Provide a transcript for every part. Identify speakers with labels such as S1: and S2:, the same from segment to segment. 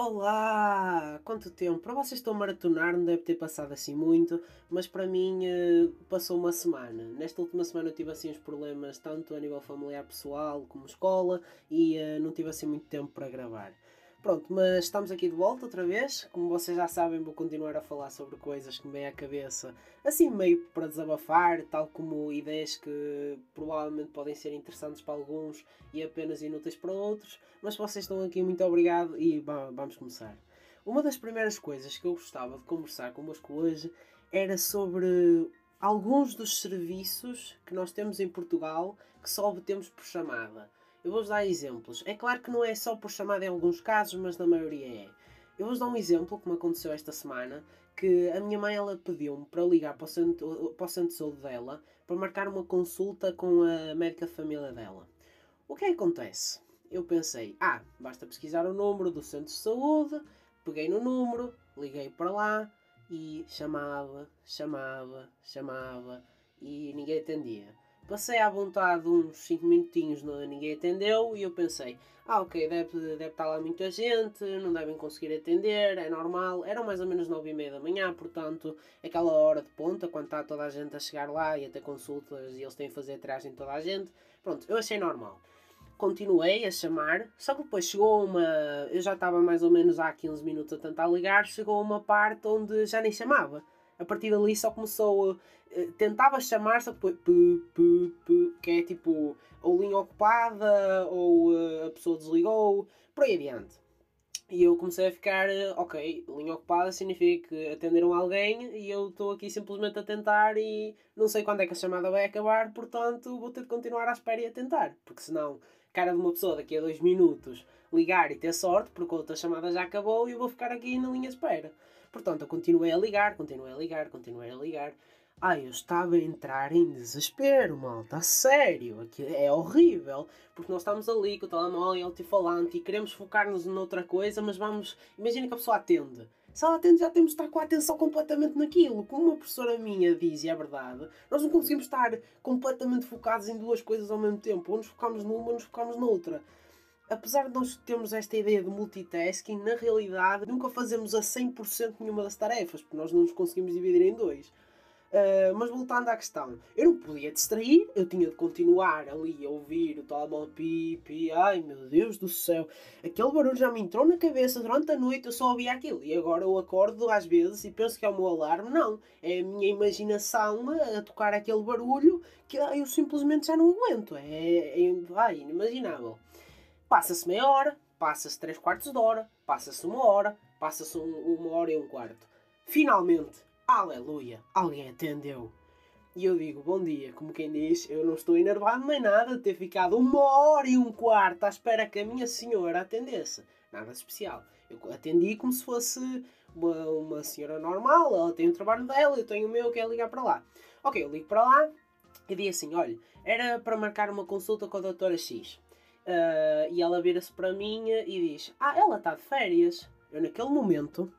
S1: Olá! Quanto tempo? Para vocês estão a maratonar, não deve ter passado assim muito, mas para mim eh, passou uma semana. Nesta última semana eu tive assim uns problemas, tanto a nível familiar pessoal como escola, e eh, não tive assim muito tempo para gravar. Pronto, mas estamos aqui de volta outra vez. Como vocês já sabem, vou continuar a falar sobre coisas que me vêm à cabeça, assim meio para desabafar, tal como ideias que provavelmente podem ser interessantes para alguns e apenas inúteis para outros. Mas vocês estão aqui, muito obrigado e vamos começar. Uma das primeiras coisas que eu gostava de conversar convosco hoje era sobre alguns dos serviços que nós temos em Portugal que só obtemos por chamada. Eu vou-vos dar exemplos. É claro que não é só por chamada em alguns casos, mas na maioria é. Eu vou-vos dar um exemplo que me aconteceu esta semana, que a minha mãe ela pediu-me para ligar para o, centro, para o centro de saúde dela para marcar uma consulta com a médica de família dela. O que é que acontece? Eu pensei, ah, basta pesquisar o número do centro de saúde, peguei no número, liguei para lá e chamava, chamava, chamava e ninguém atendia. Passei à vontade uns 5 minutinhos, não, ninguém atendeu e eu pensei, ah ok, deve, deve estar lá muita gente, não devem conseguir atender, é normal. Eram mais ou menos 9 e meia da manhã, portanto, aquela hora de ponta, quando está toda a gente a chegar lá e a ter consultas e eles têm a fazer a triagem de toda a gente. Pronto, eu achei normal. Continuei a chamar, só que depois chegou uma. Eu já estava mais ou menos há 15 minutos a tentar ligar, chegou uma parte onde já nem chamava a partir dali só começou. Uh, tentava chamar, só depois. que é tipo. Ou linha ocupada, ou uh, a pessoa desligou, por aí adiante. E eu comecei a ficar, uh, ok, linha ocupada significa que atenderam alguém e eu estou aqui simplesmente a tentar e não sei quando é que a chamada vai acabar, portanto vou ter de continuar à espera e a tentar, porque senão, cara de uma pessoa daqui a dois minutos ligar e ter sorte, porque a outra chamada já acabou e eu vou ficar aqui na linha de espera. Portanto, eu continuei a ligar, continuei a ligar, continuei a ligar. Ai, eu estava a entrar em desespero, malta, a sério, aqui é horrível, porque nós estamos ali com o telemóvel e altifalante e queremos focar-nos noutra coisa, mas vamos, imagina que a pessoa atende. Se ela atende, já temos de estar com a atenção completamente naquilo. Como uma professora minha diz, e é verdade, nós não conseguimos estar completamente focados em duas coisas ao mesmo tempo. Ou nos focamos numa ou nos focamos noutra apesar de nós termos esta ideia de multitasking, na realidade nunca fazemos a 100% nenhuma das tarefas, porque nós não nos conseguimos dividir em dois. Uh, mas voltando à questão, eu não podia distrair, eu tinha de continuar ali a ouvir o telemóvel pipi, ai meu Deus do céu, aquele barulho já me entrou na cabeça durante a noite, eu só ouvia aquilo e agora eu acordo às vezes e penso que é o meu alarme, não, é a minha imaginação a, tocar aquele barulho que eu simplesmente já não aguento, é, é ai, inimaginável. Passa-se meia hora, passa-se três quartos de hora, passa-se uma hora, passa-se um, uma hora e um quarto. Finalmente, aleluia, alguém atendeu. E eu digo, bom dia, como quem diz, eu não estou enervado nem nada de ter ficado uma hora e um quarto à espera que a minha senhora atendesse. Nada especial. Eu atendi como se fosse uma, uma senhora normal, ela tem o trabalho dela, eu tenho o meu, que é ligar para lá. Ok, eu ligo para lá e digo assim, olha, era para marcar uma consulta com a doutora X. Uh, e ela vira-se para mim e diz: Ah, ela está de férias. Eu, naquele momento,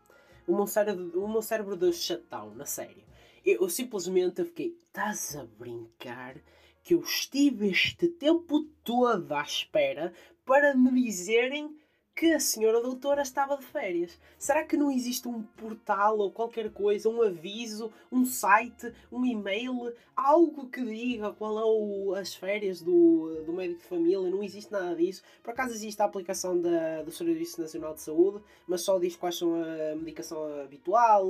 S1: o meu cérebro, o meu cérebro deu shutdown, na série. Eu, eu simplesmente fiquei: Estás a brincar? Que eu estive este tempo todo à espera para me dizerem que a senhora doutora estava de férias. Será que não existe um portal ou qualquer coisa, um aviso, um site, um e-mail, algo que diga qual é o, as férias do, do médico de família? Não existe nada disso. Por acaso existe a aplicação da, do Serviço Nacional de Saúde, mas só diz quais são a medicação habitual,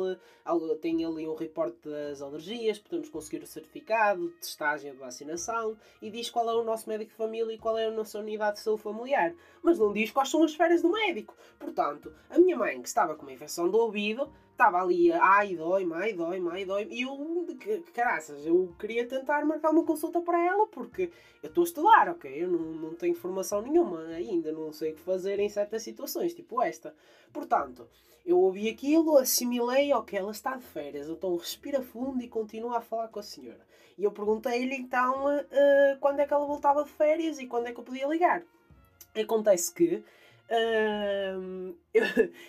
S1: tem ali um reporte das alergias, podemos conseguir o certificado, testagem de vacinação e diz qual é o nosso médico de família e qual é a nossa unidade de saúde familiar. Mas não diz quais são as férias do médico. Portanto, a minha mãe, que estava com uma infecção do ouvido, estava ali, ai, dói-me, ai, dói-me, ai, dói-me. E eu, caraças, eu queria tentar marcar uma consulta para ela, porque eu estou a estudar, ok? Eu não, não tenho formação nenhuma ainda, não sei o que fazer em certas situações, tipo esta. Portanto, eu ouvi aquilo, assimilei, ok, ela está de férias, então respira fundo e continua a falar com a senhora. E eu perguntei-lhe então uh, quando é que ela voltava de férias e quando é que eu podia ligar. Acontece que Uh, eu,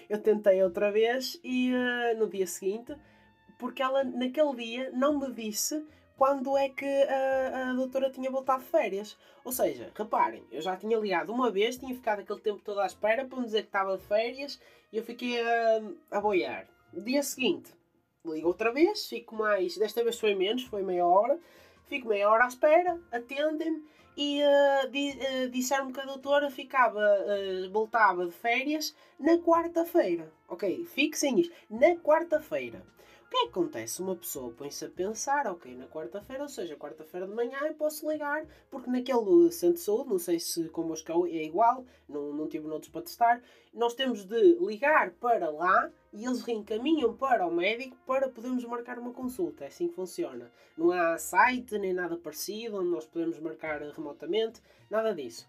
S1: eu, tentei outra vez e uh, no dia seguinte, porque ela naquele dia não me disse quando é que a, a doutora tinha voltado de férias. Ou seja, reparem, eu já tinha ligado uma vez, tinha ficado aquele tempo todo à espera para me dizer que estava de férias e eu fiquei a, a boiar. Dia seguinte, ligo outra vez, fico mais. Desta vez foi menos, foi meia hora. Fico meia hora à espera, atendem-me e uh, di, uh, disseram-me que a doutora ficava, uh, voltava de férias na quarta-feira. Ok, fixem isto, na quarta-feira. O que é que acontece? Uma pessoa põe-se a pensar, ok, na quarta-feira, ou seja, quarta-feira de manhã eu posso ligar, porque naquele centro de saúde, não sei se convosco é igual, não, não tive noutros para testar, nós temos de ligar para lá e eles reencaminham para o médico para podermos marcar uma consulta. É assim que funciona. Não há site nem nada parecido onde nós podemos marcar remotamente, nada disso.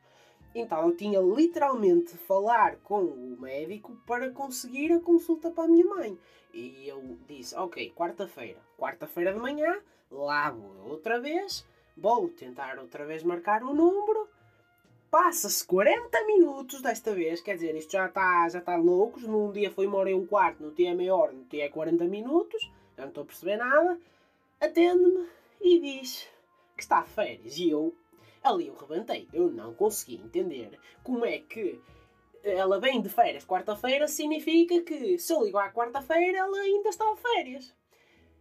S1: Então eu tinha literalmente de falar com o médico para conseguir a consulta para a minha mãe. E eu disse, ok, quarta-feira. Quarta-feira de manhã, lá vou outra vez, vou tentar outra vez marcar o número. Passa-se 40 minutos desta vez, quer dizer, isto já está já tá loucos. Num dia foi uma hora e um quarto, no dia é meia hora, no dia é 40 minutos, já não estou a perceber nada. Atende-me e diz que está de férias. E eu, ali eu rebentei. Eu não consegui entender como é que ela vem de férias quarta-feira, significa que se eu ligo à quarta-feira, ela ainda está de férias.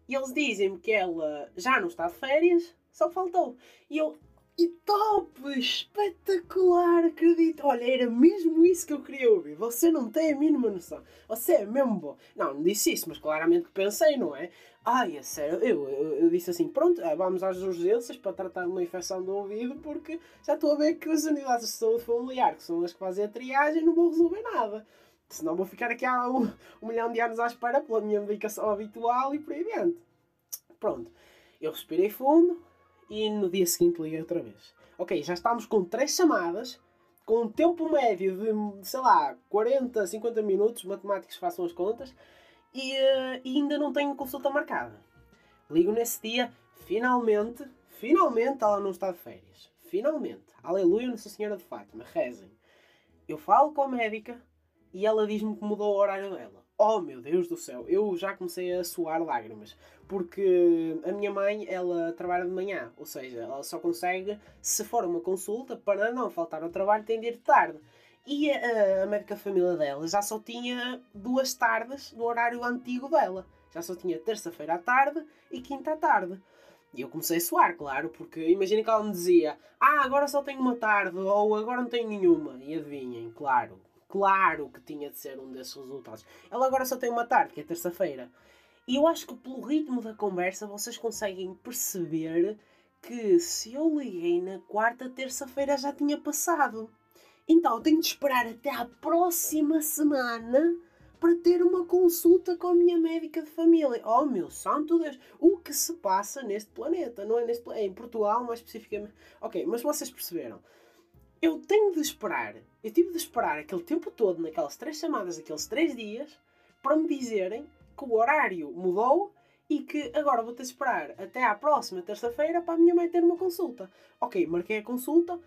S1: E eles dizem-me que ela já não está de férias, só faltou. E eu, e top! Espetacular! Acredito! Olha, era mesmo isso que eu queria ouvir. Você não tem a mínima noção. Você é mesmo bom. Não, não disse isso, mas claramente que pensei, não é? Ai, é sério, eu, eu, eu, disse assim: pronto, eh, vamos às urgências para tratar uma infecção do ouvido, porque já estou a ver que as unidades de saúde familiar, que são as que fazem a triagem, não vão resolver nada. Senão vou ficar aqui há um, um milhão de anos à espera pela minha medicação habitual e por aí adiante. Pronto, eu respirei fundo e no dia seguinte liguei outra vez. Ok, já estamos com três chamadas, com um tempo médio de, sei lá, 40, 50 minutos, matemáticos façam as contas e, uh, e ainda não tenho consulta marcada. Ligo nesse dia, finalmente, finalmente ela não está de férias. Finalmente. Aleluia, Nossa Senhora de Fátima, rezem. Eu falo com a médica e ela diz-me que mudou o horário dela. Oh meu Deus do céu, eu já comecei a suar lágrimas. Porque a minha mãe, ela trabalha de manhã, ou seja, ela só consegue, se for uma consulta, para não faltar ao trabalho, tem de ir de tarde. E a, a médica família dela já só tinha duas tardes no horário antigo dela. Já só tinha terça-feira à tarde e quinta à tarde. E eu comecei a suar, claro, porque imagina que ela me dizia: Ah, agora só tenho uma tarde, ou agora não tenho nenhuma. E adivinhem, claro, claro que tinha de ser um desses resultados. Ela agora só tem uma tarde, que é terça-feira. E eu acho que pelo ritmo da conversa vocês conseguem perceber que se eu liguei na quarta, terça-feira já tinha passado. Então tenho de esperar até à próxima semana para ter uma consulta com a minha médica de família. Oh meu santo Deus, o que se passa neste planeta? Não é neste é em Portugal mais especificamente. Ok, mas vocês perceberam. Eu tenho de esperar, eu tive de esperar aquele tempo todo, naquelas três chamadas, aqueles três dias, para me dizerem que o horário mudou e que agora vou ter de esperar até à próxima terça-feira para a minha mãe ter uma consulta. Ok, marquei a consulta,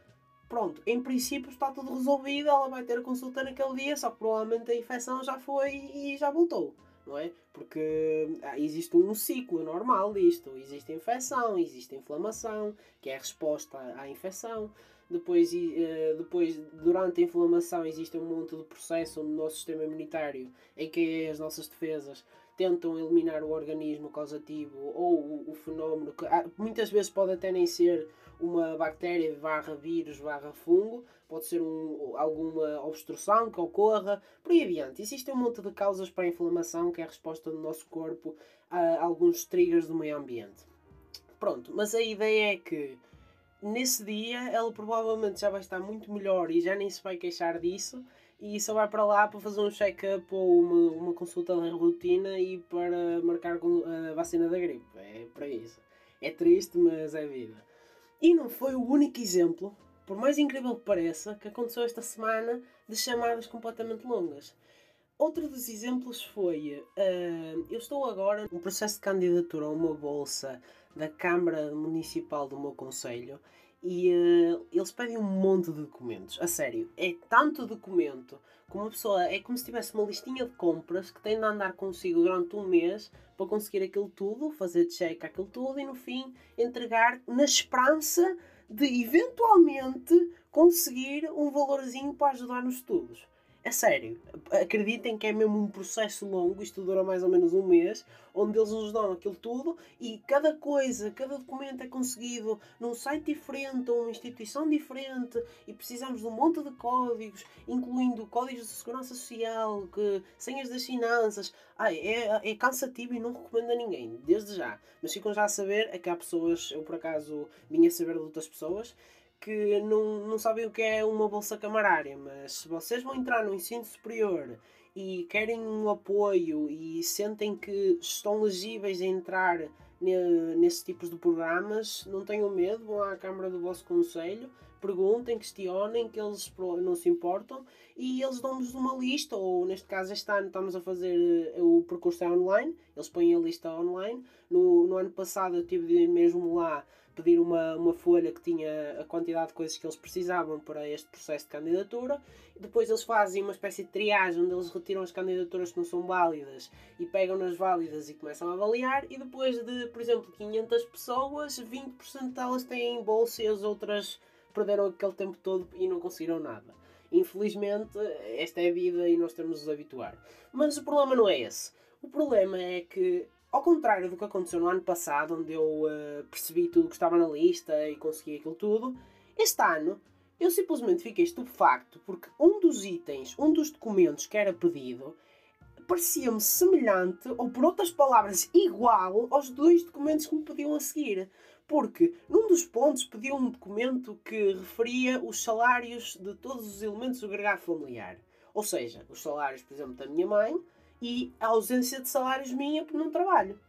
S1: pronto, em princípio está tudo resolvido, ela vai ter a consulta naquele dia, só que provavelmente a infecção já foi e já voltou, não é? Porque ah, existe um ciclo normal disto, existe infecção, existe inflamação, que é a resposta à infecção, depois, uh, depois durante a inflamação existe um monte de processo no nosso sistema imunitário em que as nossas defesas tentam eliminar o organismo causativo ou o, o fenómeno que ah, muitas vezes pode até nem ser uma bactéria barra vírus barra fungo, pode ser um, alguma obstrução que ocorra, por aí adiante. Existem um monte de causas para a inflamação que é a resposta do nosso corpo a alguns triggers do meio ambiente. Pronto, mas a ideia é que nesse dia ela provavelmente já vai estar muito melhor e já nem se vai queixar disso e só vai para lá para fazer um check-up ou uma, uma consulta de rotina e para marcar a vacina da gripe. É para isso. É triste, mas é vida. E não foi o único exemplo, por mais incrível que pareça, que aconteceu esta semana de chamadas completamente longas. Outro dos exemplos foi: uh, eu estou agora num processo de candidatura a uma bolsa da Câmara Municipal do meu Conselho e uh, eles pedem um monte de documentos. A sério, é tanto documento como uma pessoa. É como se tivesse uma listinha de compras que tem de andar consigo durante um mês para conseguir aquilo tudo, fazer check aquilo tudo e no fim entregar na esperança de eventualmente conseguir um valorzinho para ajudar nos estudos. É sério, acreditem que é mesmo um processo longo, isto dura mais ou menos um mês, onde eles nos dão aquilo tudo e cada coisa, cada documento é conseguido num site diferente ou uma instituição diferente e precisamos de um monte de códigos, incluindo códigos de segurança social, que, senhas das finanças. Ai, é, é cansativo e não recomendo a ninguém, desde já. Mas ficam já a saber, é que há pessoas, eu por acaso vim a saber de outras pessoas, que não, não sabem o que é uma bolsa camarária, mas se vocês vão entrar no ensino superior e querem um apoio e sentem que estão legíveis a entrar nesses tipos de programas, não tenham medo, vão à Câmara do vosso Conselho, perguntem, questionem, que eles não se importam e eles dão-nos uma lista, ou neste caso este ano estamos a fazer eh, o percurso online, eles põem a lista online. No, no ano passado eu tive de ir mesmo lá pedir uma, uma folha que tinha a quantidade de coisas que eles precisavam para este processo de candidatura. Depois eles fazem uma espécie de triagem onde eles retiram as candidaturas que não são válidas e pegam nas válidas e começam a avaliar. E depois de, por exemplo, 500 pessoas, 20% delas têm bolsa e as outras perderam aquele tempo todo e não conseguiram nada. Infelizmente, esta é a vida e nós temos de nos habituar. Mas o problema não é esse. O problema é que ao contrário do que aconteceu no ano passado, onde eu uh, percebi tudo que estava na lista e consegui aquilo tudo, este ano eu simplesmente fiquei estupefacto porque um dos itens, um dos documentos que era pedido, parecia-me semelhante, ou por outras palavras, igual aos dois documentos que me pediam a seguir. Porque num dos pontos pediu um documento que referia os salários de todos os elementos do agregado familiar. Ou seja, os salários, por exemplo, da minha mãe, e a ausência de salários minha por não trabalho.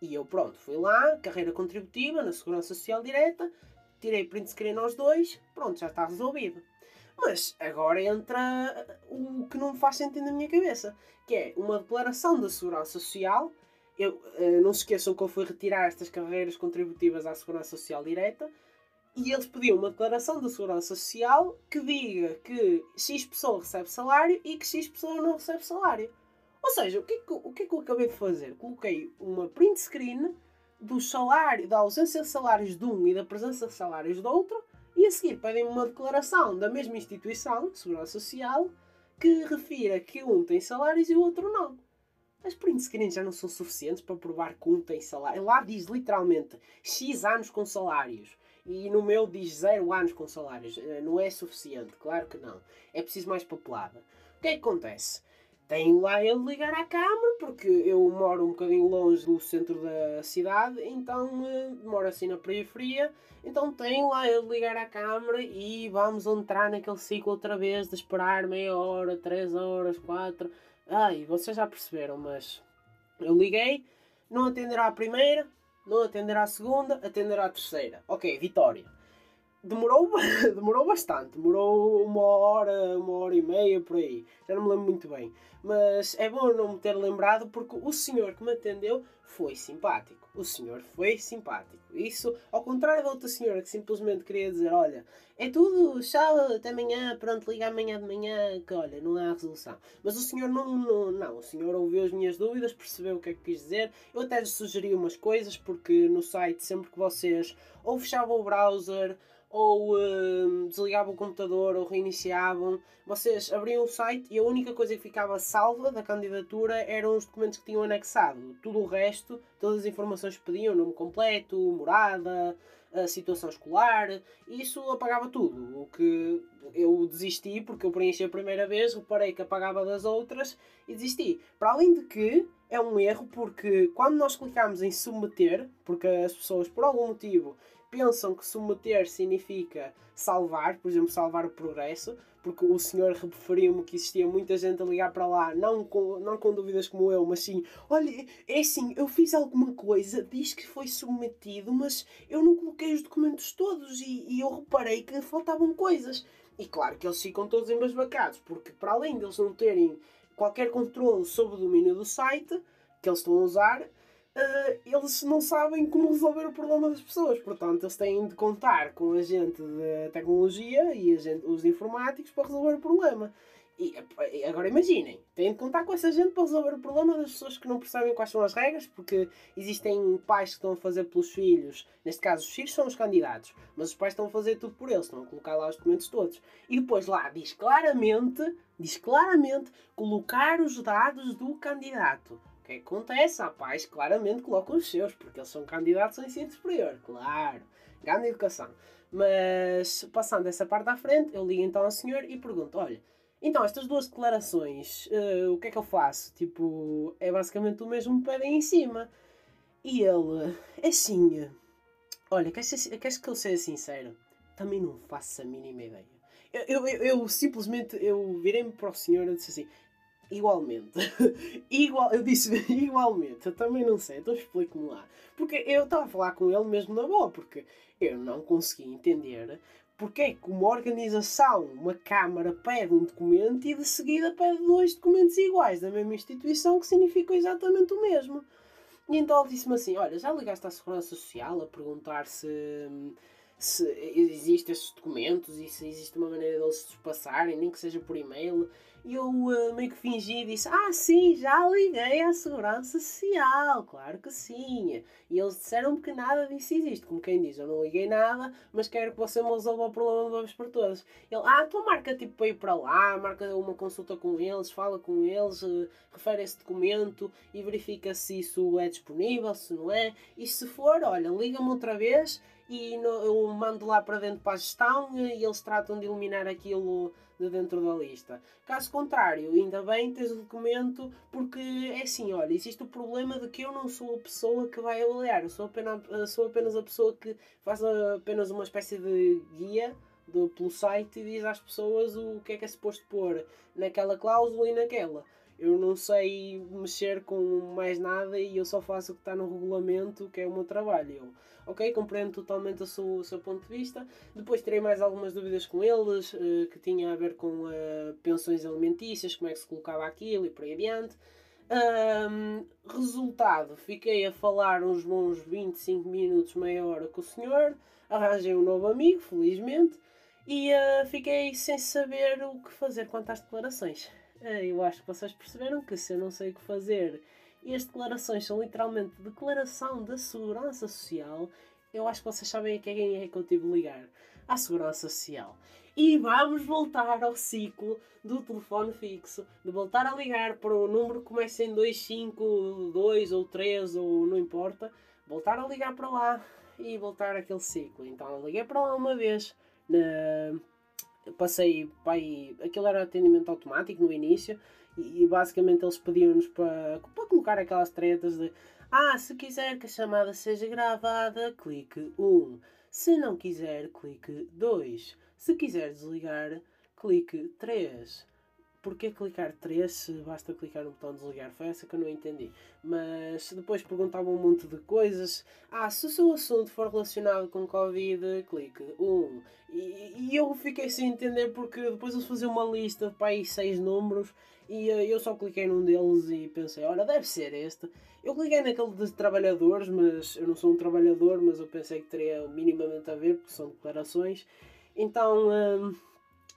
S1: E eu, pronto, fui lá, carreira contributiva, na Segurança Social Direta, tirei print screen aos dois, pronto, já está resolvido. Mas agora entra o que não faz sentido na minha cabeça, que é uma declaração da Segurança Social. Eu, eh, não se esqueçam que eu fui retirar estas carreiras contributivas à Segurança Social Direta e eles pediam uma declaração da Segurança Social que diga que X pessoa recebe salário e que X pessoa não recebe salário. Ou seja, o que, é que, o que é que eu acabei de fazer? Coloquei uma print screen do salário, da ausência de salários de um e da presença de salários do outro, e a seguir pedem uma declaração da mesma instituição segurança social que refira que um tem salários e o outro não. As print screens já não são suficientes para provar que um tem salário. Lá diz literalmente X anos com salários. E no meu diz 0 anos com salários. Eh, não é suficiente, claro que não. É preciso mais papelada. O que é que acontece? Tem lá ele ligar à Câmara, porque eu moro um bocadinho longe do centro da cidade, então uh, moro assim na periferia, então tem lá ele ligar à Câmara e vamos entrar naquele ciclo outra vez de esperar meia hora, três horas, quatro. Ai, vocês já perceberam, mas eu liguei, não atenderá a primeira, não atenderá a segunda, atenderá a terceira. Ok, vitória demorou, demorou bastante, demorou uma hora, uma hora e meia por aí, já não me lembro muito bem. Mas é bom não me ter lembrado porque o senhor que me atendeu foi simpático. O senhor foi simpático. Isso, ao contrário da outra senhora que simplesmente queria dizer: Olha, é tudo, tchau, até amanhã, pronto, liga amanhã de manhã, que olha, não há resolução. Mas o senhor não, não, não, o senhor ouviu as minhas dúvidas, percebeu o que é que quis dizer. Eu até lhe sugeri umas coisas, porque no site, sempre que vocês ou fechavam o browser ou uh, desligavam o computador ou reiniciavam. Vocês abriam o site e a única coisa que ficava salva da candidatura eram os documentos que tinham anexado. Tudo o resto, todas as informações que pediam, nome completo, morada, a situação escolar, isso apagava tudo. O que eu desisti porque eu preenchi a primeira vez, reparei que apagava das outras e desisti. Para além de que é um erro porque quando nós clicamos em submeter, porque as pessoas por algum motivo pensam que submeter significa salvar, por exemplo, salvar o progresso, porque o senhor referiu-me que existia muita gente a ligar para lá, não com, não com dúvidas como eu, mas sim, olha, é assim, eu fiz alguma coisa, diz que foi submetido, mas eu não coloquei os documentos todos e, e eu reparei que faltavam coisas. E claro que eles ficam todos embasbacados, porque para além deles não terem qualquer controle sobre o domínio do site que eles estão a usar, uh, eles não sabem como resolver o problema das pessoas. Portanto, eles têm de contar com a gente de tecnologia e a gente, os informáticos para resolver o problema. E agora imaginem, têm de contar com essa gente para resolver o problema das pessoas que não percebem quais são as regras, porque existem pais que estão a fazer pelos filhos, neste caso os filhos são os candidatos, mas os pais estão a fazer tudo por eles, estão a colocar lá os documentos todos. E depois lá diz claramente, diz claramente, colocar os dados do candidato. O que acontece? Que claramente colocam os seus, porque eles são candidatos ao ensino superior, claro. Grande educação. Mas, passando essa parte à frente, eu ligo então ao senhor e pergunto, olha, então, estas duas declarações, uh, o que é que eu faço? Tipo, é basicamente o mesmo pedem em cima. E ele, é assim, olha, queres, queres que eu seja sincero? Também não faço a mínima ideia. Eu, eu, eu, eu simplesmente, eu virei-me para o senhor e disse assim, igualmente. Igual, eu disse igualmente, eu também não sei, então explico-me lá. Porque eu estava a falar com ele mesmo na boa, porque eu não consegui entender porque é que uma organização, uma Câmara, pede um documento e de seguida pede dois documentos iguais da mesma instituição que significam exatamente o mesmo. E então ele disse-me assim: Olha, já ligaste à Segurança Social a perguntar se, se existem esses documentos e se existe uma maneira deles se passarem, nem que seja por e-mail? E eu uh, meio que fingi e disse: Ah, sim, já liguei à Segurança Social, claro que sim. E eles disseram-me que nada disso existe. Como quem diz: Eu não liguei nada, mas quero que você me resolva o problema de uma vez por todas. Ele: Ah, então marca tipo para ir para lá, marca uma consulta com eles, fala com eles, uh, refere esse documento e verifica se isso é disponível, se não é. E se for, olha, liga-me outra vez e no, eu mando lá para dentro para a gestão e eles tratam de eliminar aquilo de dentro da lista. Caso contrário, ainda bem tens o documento, porque é assim, olha, existe o problema de que eu não sou a pessoa que vai avaliar, eu sou apenas, sou apenas a pessoa que faz apenas uma espécie de guia do, pelo site e diz às pessoas o que é que é suposto pôr naquela cláusula e naquela. Eu não sei mexer com mais nada e eu só faço o que está no regulamento, que é o meu trabalho. Eu, ok, compreendo totalmente o seu, o seu ponto de vista. Depois terei mais algumas dúvidas com eles, uh, que tinha a ver com uh, pensões alimentícias, como é que se colocava aquilo e por aí adiante. Um, resultado, fiquei a falar uns bons 25 minutos, meia hora com o senhor, arranjei um novo amigo, felizmente, e uh, fiquei sem saber o que fazer quanto às declarações. Eh, eu acho que vocês perceberam que se eu não sei o que fazer e as declarações são literalmente declaração da segurança social, eu acho que vocês sabem a quem é que eu tive de ligar. À segurança social. E vamos voltar ao ciclo do telefone fixo, de voltar a ligar para o número que começa em 252 ou 3 ou não importa, voltar a ligar para lá e voltar aquele ciclo. Então liguei para lá uma vez na passei pai, aquilo era atendimento automático no início e, e basicamente eles pediam-nos para, para colocar aquelas tretas de ah, se quiser que a chamada seja gravada, clique 1. Se não quiser, clique 2. Se quiser desligar, clique 3 porquê clicar 3 se basta clicar no botão de desligar? Foi essa que eu não entendi. Mas depois perguntavam um monte de coisas. Ah, se o seu assunto for relacionado com Covid, clique 1. E, e eu fiquei sem entender porque depois eles faziam uma lista de aí 6 números e eh, eu só cliquei num deles e pensei, olha, deve ser este. Eu cliquei naquele de trabalhadores, mas eu não sou um trabalhador, mas eu pensei que teria minimamente a ver, porque são declarações. Então. Hum,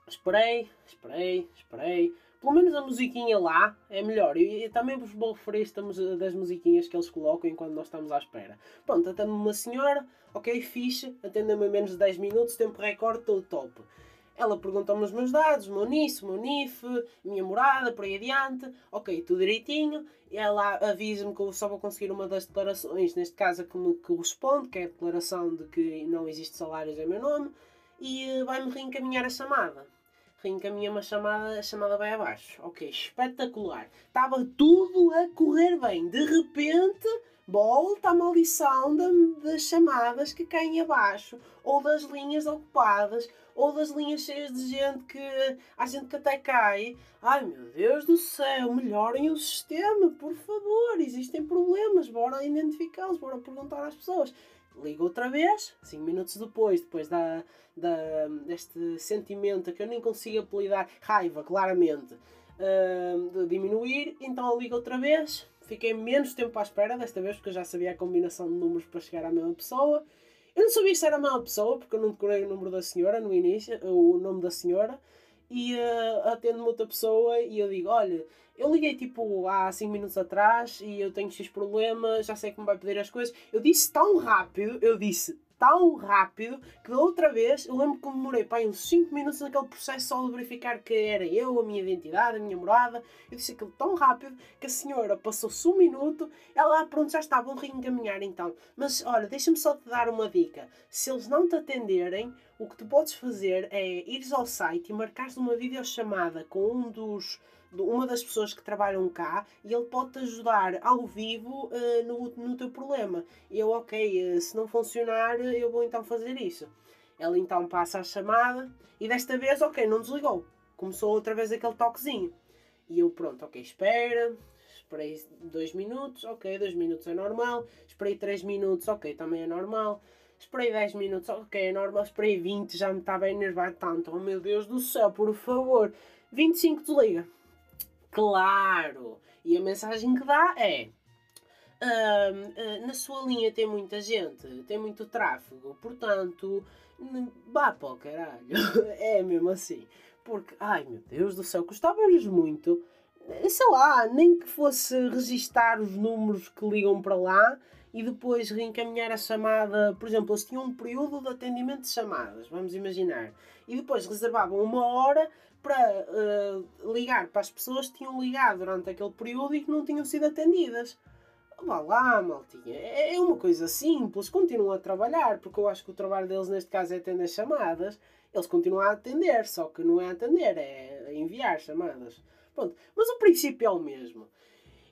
S1: Esperei, esperei, esperei. Pelo menos a musiquinha lá é melhor. E, também vos vou referir estamos das musiquinhas que eles colocam enquanto nós estamos à espera. Pronto, atende uma senhora, ok, fixe, atende-me em menos de 10 minutos, tempo recorde, todo top. Ela perguntou-me os meus dados, meu NIF, o meu NIF, minha morada, por aí adiante. Ok, tudo direitinho. Ela avisa-me que eu só vou conseguir uma das declarações, neste caso a que me corresponde, que é a declaração de que não existe salários em meu nome. E eh, vai-me reencaminhar a chamada reencaminha uma chamada, a chamada vai abaixo. Ok, espetacular. Estava tudo a correr bem. De repente, volta a maldição das chamadas que caem abaixo, ou das linhas ocupadas, ou das linhas cheias de gente que. há gente que até cai. Ai meu Deus do céu, melhorem o sistema, por favor. Existem problemas, bora identificá-los, bora perguntar às pessoas ligo outra vez, 5 minutos depois, depois da, da, deste sentimento que eu nem consigo apelidar, raiva, claramente, uh, de diminuir, então ligo outra vez, fiquei menos tempo à espera desta vez, porque eu já sabia a combinação de números para chegar à mesma pessoa. Eu não sabia se era a mesma pessoa, porque eu não decorei o número da senhora no início, o nome da senhora, e uh, atendo-me outra pessoa e eu digo, olha, eu liguei tipo há 5 minutos atrás e eu tenho X problema, já sei como vai pedir as coisas. Eu disse tão rápido, eu disse tão rápido que da outra vez eu lembro que demorei pá, uns 5 minutos naquele processo só de verificar que era eu, a minha identidade, a minha morada. Eu disse aquilo tão rápido que a senhora passou-se um minuto, ela pronto já estava a reencaminhar então. Mas olha, deixa-me só te dar uma dica. Se eles não te atenderem, o que tu podes fazer é ires ao site e marcares uma videochamada com um dos uma das pessoas que trabalham cá e ele pode-te ajudar ao vivo uh, no, no teu problema. Eu, ok, uh, se não funcionar, eu vou então fazer isso. Ele então passa a chamada e desta vez, ok, não desligou. Começou outra vez aquele toquezinho. E eu, pronto, ok, espera. Esperei dois minutos, ok, dois minutos é normal. Esperei três minutos, ok, também é normal. Esperei 10 minutos, ok, é normal. Esperei 20, já me estava a enervar tanto. Oh meu Deus do céu, por favor. 25 desliga. Claro! E a mensagem que dá é: uh, uh, na sua linha tem muita gente, tem muito tráfego, portanto, vá para o caralho. é mesmo assim. Porque, ai meu Deus do céu, custava-lhes muito, sei lá, nem que fosse registar os números que ligam para lá e depois reencaminhar a chamada. Por exemplo, eles tinham um período de atendimento de chamadas, vamos imaginar, e depois reservavam uma hora para uh, ligar para as pessoas que tinham ligado durante aquele período e que não tinham sido atendidas. Vá lá, maltinha. É, é uma coisa simples. Continuam a trabalhar, porque eu acho que o trabalho deles neste caso é atender chamadas. Eles continuam a atender, só que não é atender, é enviar chamadas. Pronto. Mas o princípio é o mesmo.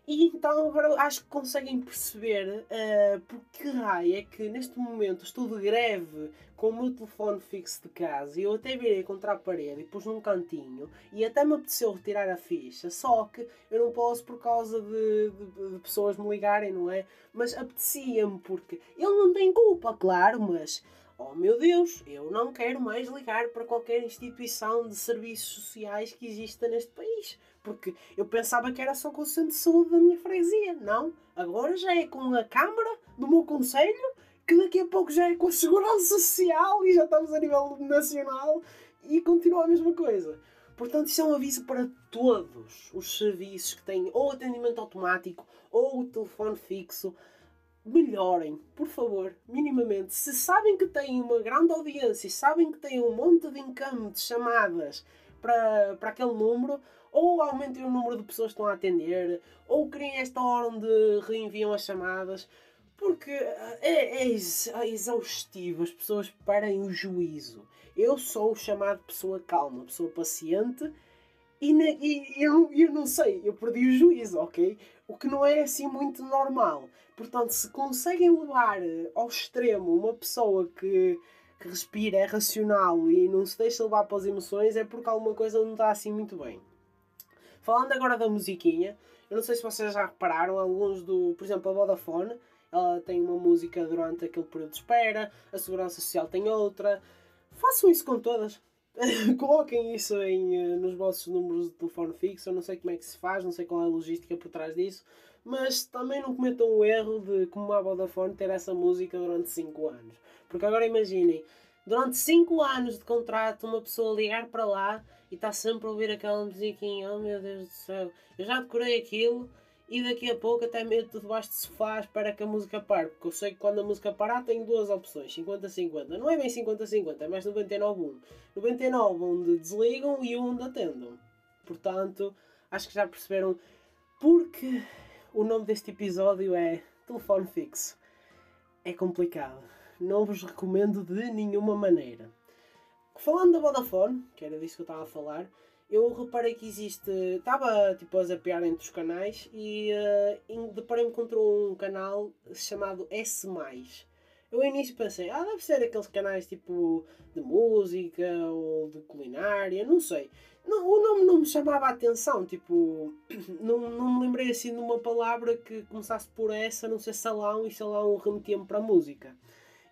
S1: E então agora acho que conseguem perceber uh, por que raio é que neste momento estou de greve com o meu telefone fixo de casa e eu até virei contra a parede e pus num cantinho e até me apeteceu retirar a ficha, só que eu não posso por causa de, de, de pessoas me ligarem, não é? Mas apetecia-me porque ele não tem culpa, claro, mas oh meu Deus, eu não quero mais ligar para qualquer instituição de serviços sociais que exista neste país porque eu pensava que era só com o centro de saúde da minha freguesia. Não, agora já é com a Câmara do meu Conselho, que daqui a pouco já é com a Segurança Social e já estamos a nível nacional e continua a mesma coisa. Portanto, isso é um aviso para todos os serviços que têm ou atendimento automático ou o telefone fixo. Melhorem, por favor, minimamente. Se sabem que têm uma grande audiência sabem que têm um monte de income de chamadas para, para aquele número, ou aumentem o número de pessoas que estão a atender, ou criem esta hora onde reenviam as chamadas, porque eh, é, é, é exaustivo, as pessoas perdem o juízo. Eu sou o chamado pessoa calma, pessoa paciente, e, e eu, eu não sei, eu perdi o juízo, ok? O que não é assim muito normal. Portanto, se conseguem levar ao extremo uma pessoa que, que respira, é racional e não se deixa levar para as emoções, é porque alguma coisa não está assim muito bem. Falando agora da musiquinha, eu não sei se vocês já repararam, alguns do. Por exemplo, a Vodafone, ela tem uma música durante aquele período de espera, a Segurança Social tem outra. Façam isso com todas. Coloquem isso em, eh, nos vossos números de telefone fixo. Eu não sei como é que se faz, não sei qual é a logística por trás disso. Mas também não cometam o erro de, como a Vodafone, ter essa música durante 5 anos. Porque agora imaginem, durante 5 anos de contrato, uma pessoa ligar para lá e está sempre a ouvir aquela musiquinha, oh meu Deus do céu, eu já decorei aquilo e daqui a pouco até meto debaixo de sofá espera que a música pare, porque eu sei que quando a música parar tenho duas opções, 50-50. Não é bem 50-50, é mais 99-1. 99 onde desligam e 1 onde atendam. Portanto, acho que já perceberam porque o nome deste episódio é Telefone Fixo. É complicado. Não vos recomendo de nenhuma maneira. Falando da Vodafone, que era disso que eu estava a falar, eu reparei que existe. Estava tipo a zapear entre os canais e uh, deparei-me contra um canal chamado S. Eu ao início pensei, ah, deve ser aqueles canais tipo de música ou de culinária, não sei. Não, o nome não me chamava a atenção, tipo, não, não me lembrei assim de uma palavra que começasse por essa, não sei salão, e salão remetia-me para a música.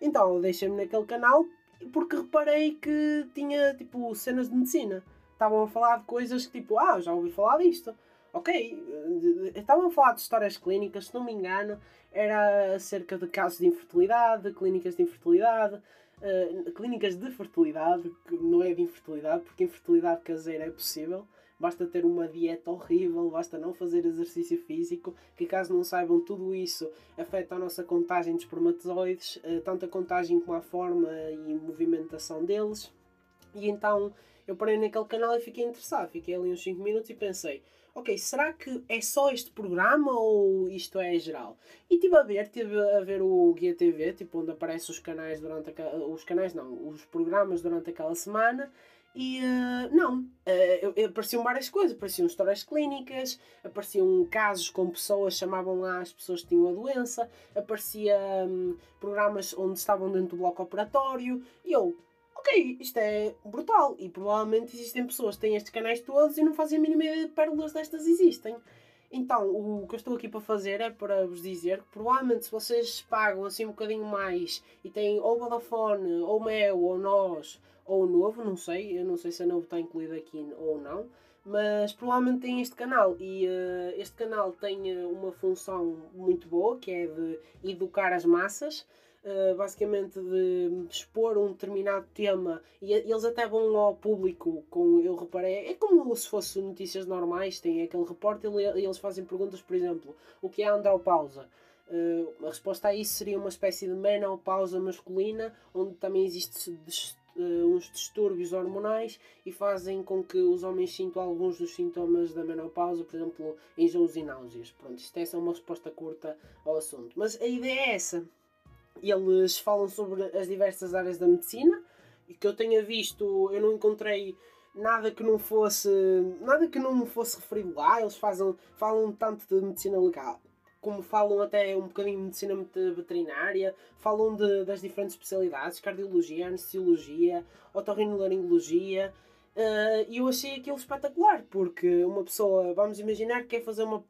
S1: Então deixei-me naquele canal porque reparei que tinha tipo cenas de medicina. Estavam a falar de coisas que tipo, ah, já ouvi falar disto. ok, estavam a falar de histórias clínicas, se não me engano, era acerca de casos de infertilidade, clínicas de infertilidade, uh, clínicas de fertilidade, que não é de infertilidade, porque infertilidade caseira é possível. Basta ter uma dieta horrível, basta não fazer exercício físico, que caso não saibam, tudo isso afeta a nossa contagem de espermatozoides, uh, tanto a contagem como a forma e movimentação deles. E então eu parei naquele canal e fiquei interessado. Fiquei ali uns 5 minutos e pensei: ok, será que é só este programa ou isto é geral? E estive a ver, estive a ver o Guia TV, tipo, onde aparecem os canais durante aquela, os canais não, os programas durante aquela semana. E uh, não, uh, apareciam várias coisas, apareciam histórias clínicas, apareciam casos com pessoas, chamavam lá as pessoas que tinham a doença, aparecia um, programas onde estavam dentro do bloco operatório, e eu, ok, isto é brutal. E provavelmente existem pessoas que têm estes canais todos e não fazem a mínima ideia de pérolas destas existem. Então, o que eu estou aqui para fazer é para vos dizer que provavelmente se vocês pagam assim um bocadinho mais e têm ou Vodafone, ou Mel, ou Nós, ou Novo, não sei, eu não sei se a Novo está incluído aqui ou não, mas provavelmente tem este canal e uh, este canal tem uh, uma função muito boa que é de educar as massas uh, basicamente de expor um determinado tema e eles até vão ao público com, eu reparei, é como se fosse notícias normais, tem aquele repórter e eles fazem perguntas, por exemplo, o que é a andropausa? Uh, a resposta a isso seria uma espécie de menopausa masculina, onde também existe uh, uns distúrbios hormonais e fazem com que os homens sintam alguns dos sintomas da menopausa, por exemplo, enjoos e náuseas. Pronto, isto é só uma resposta curta ao assunto. Mas a ideia é essa eles falam sobre as diversas áreas da medicina e que eu tenha visto, eu não encontrei nada que não fosse nada que não fosse referido lá. Eles fazem, falam tanto de medicina legal como falam até um bocadinho de medicina veterinária, falam de, das diferentes especialidades, cardiologia, anestesiologia, otorrinolaringologia, Uh, e eu achei aquilo espetacular, porque uma pessoa, vamos imaginar, quer fazer uma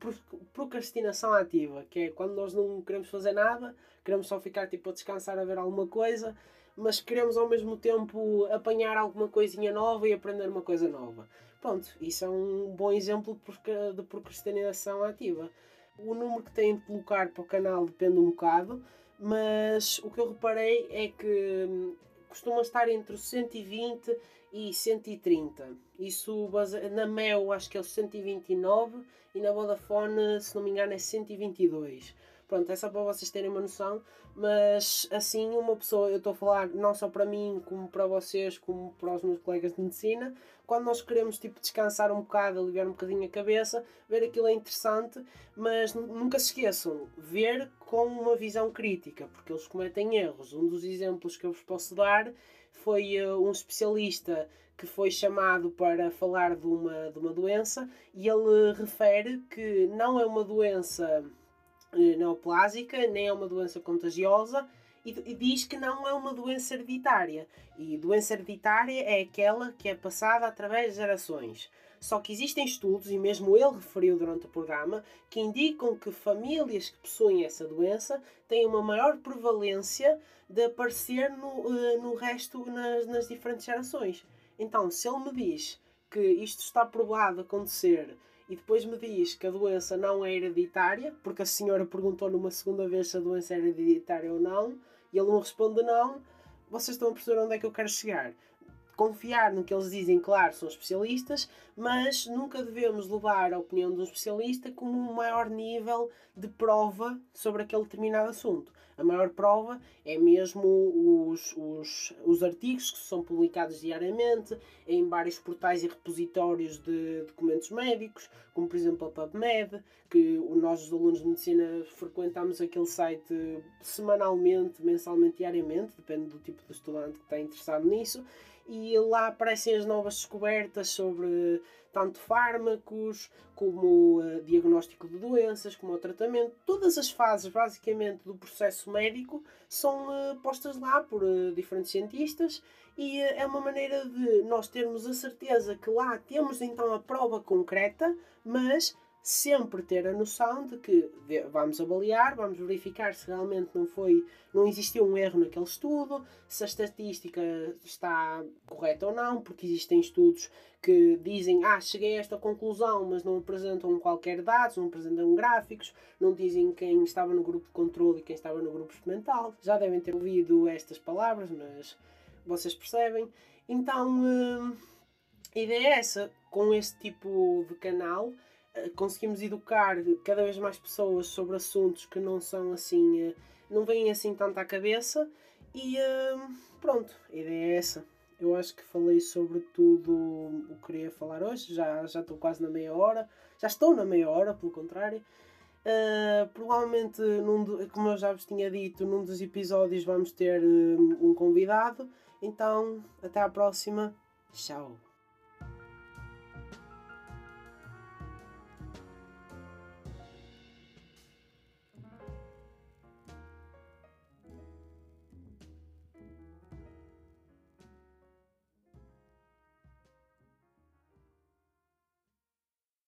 S1: procrastinação ativa, que é quando nós não queremos fazer nada, queremos só ficar tipo a descansar a ver alguma coisa, mas queremos ao mesmo tempo apanhar alguma coisinha nova e aprender uma coisa nova. Pronto, isso é um bom exemplo de procrastinação ativa. O número que têm de colocar para o canal depende um bocado, mas o que eu reparei é que hum, costuma estar entre os 120 e 130. Isso na Mel acho que é o 129 e na Vodafone, se não me engano, é 122. Pronto, é só para vocês terem uma noção, mas assim, uma pessoa, eu estou a falar não só para mim, como para vocês, como para os meus colegas de medicina, quando nós queremos tipo descansar um bocado, aliviar um bocadinho a cabeça, ver aquilo é interessante, mas nunca se esqueçam, ver com uma visão crítica, porque eles cometem erros. Um dos exemplos que eu vos posso dar foi uh, um especialista que foi chamado para falar de uma, de uma doença e ele refere que não é uma doença neoplásica, nem é uma doença contagiosa e, diz que não é uma doença hereditária. E doença hereditária é aquela que é passada através de gerações. Só que existem estudos, e mesmo ele referiu durante o programa, que indicam que famílias que possuem essa doença têm uma maior prevalência de aparecer no, eh, no resto, nas, nas diferentes gerações. Então, se ele me diz que isto está provado acontecer e depois me diz que a doença não é hereditária, porque a senhora perguntou numa segunda vez se a doença é hereditária ou não, e ele não responde não, vocês estão a perceber onde é que eu quero chegar confiar no que eles dizem, claro, são especialistas, mas nunca devemos levar a opinião de um especialista como um maior nível de prova sobre aquele determinado assunto. A maior prova é mesmo os, os, os artigos que são publicados diariamente em vários portais e repositórios de documentos médicos, como por exemplo a PubMed, que nós, os alunos de medicina, frequentamos aquele site semanalmente, mensalmente, diariamente, depende do tipo de estudante que está interessado nisso e lá aparecem as novas descobertas sobre tanto fármacos como uh, diagnóstico de doenças, como o tratamento. Todas as fases, basicamente, do processo médico são uh, postas lá por uh, diferentes cientistas e é uma maneira de nós termos a certeza que lá temos então a prova concreta, mas sempre ter a noção de que vamos avaliar, vamos verificar se realmente não foi, não existiu um erro naquele estudo, se a estatística está correta ou não, porque existem estudos que dizem, ah, cheguei a esta conclusão, mas não apresentam qualquer dados, não apresentam gráficos, não dizem quem estava no grupo de controle e quem estava no grupo experimental. Já devem ter ouvido estas palavras, mas vocês percebem. Então, hum, a ideia é essa, com este tipo de canal, conseguimos educar cada vez mais pessoas sobre assuntos que não são assim, eh, não vêm assim tanto à cabeça e hum, pronto, a ideia é essa. Eu acho que falei sobre tudo o que queria falar hoje, já, já estou quase na meia hora, já estou na meia hora, pelo contrário. Uh, provavelmente, num, como eu já vos tinha dito, num dos episódios vamos ter um convidado. Então, até à próxima. Tchau.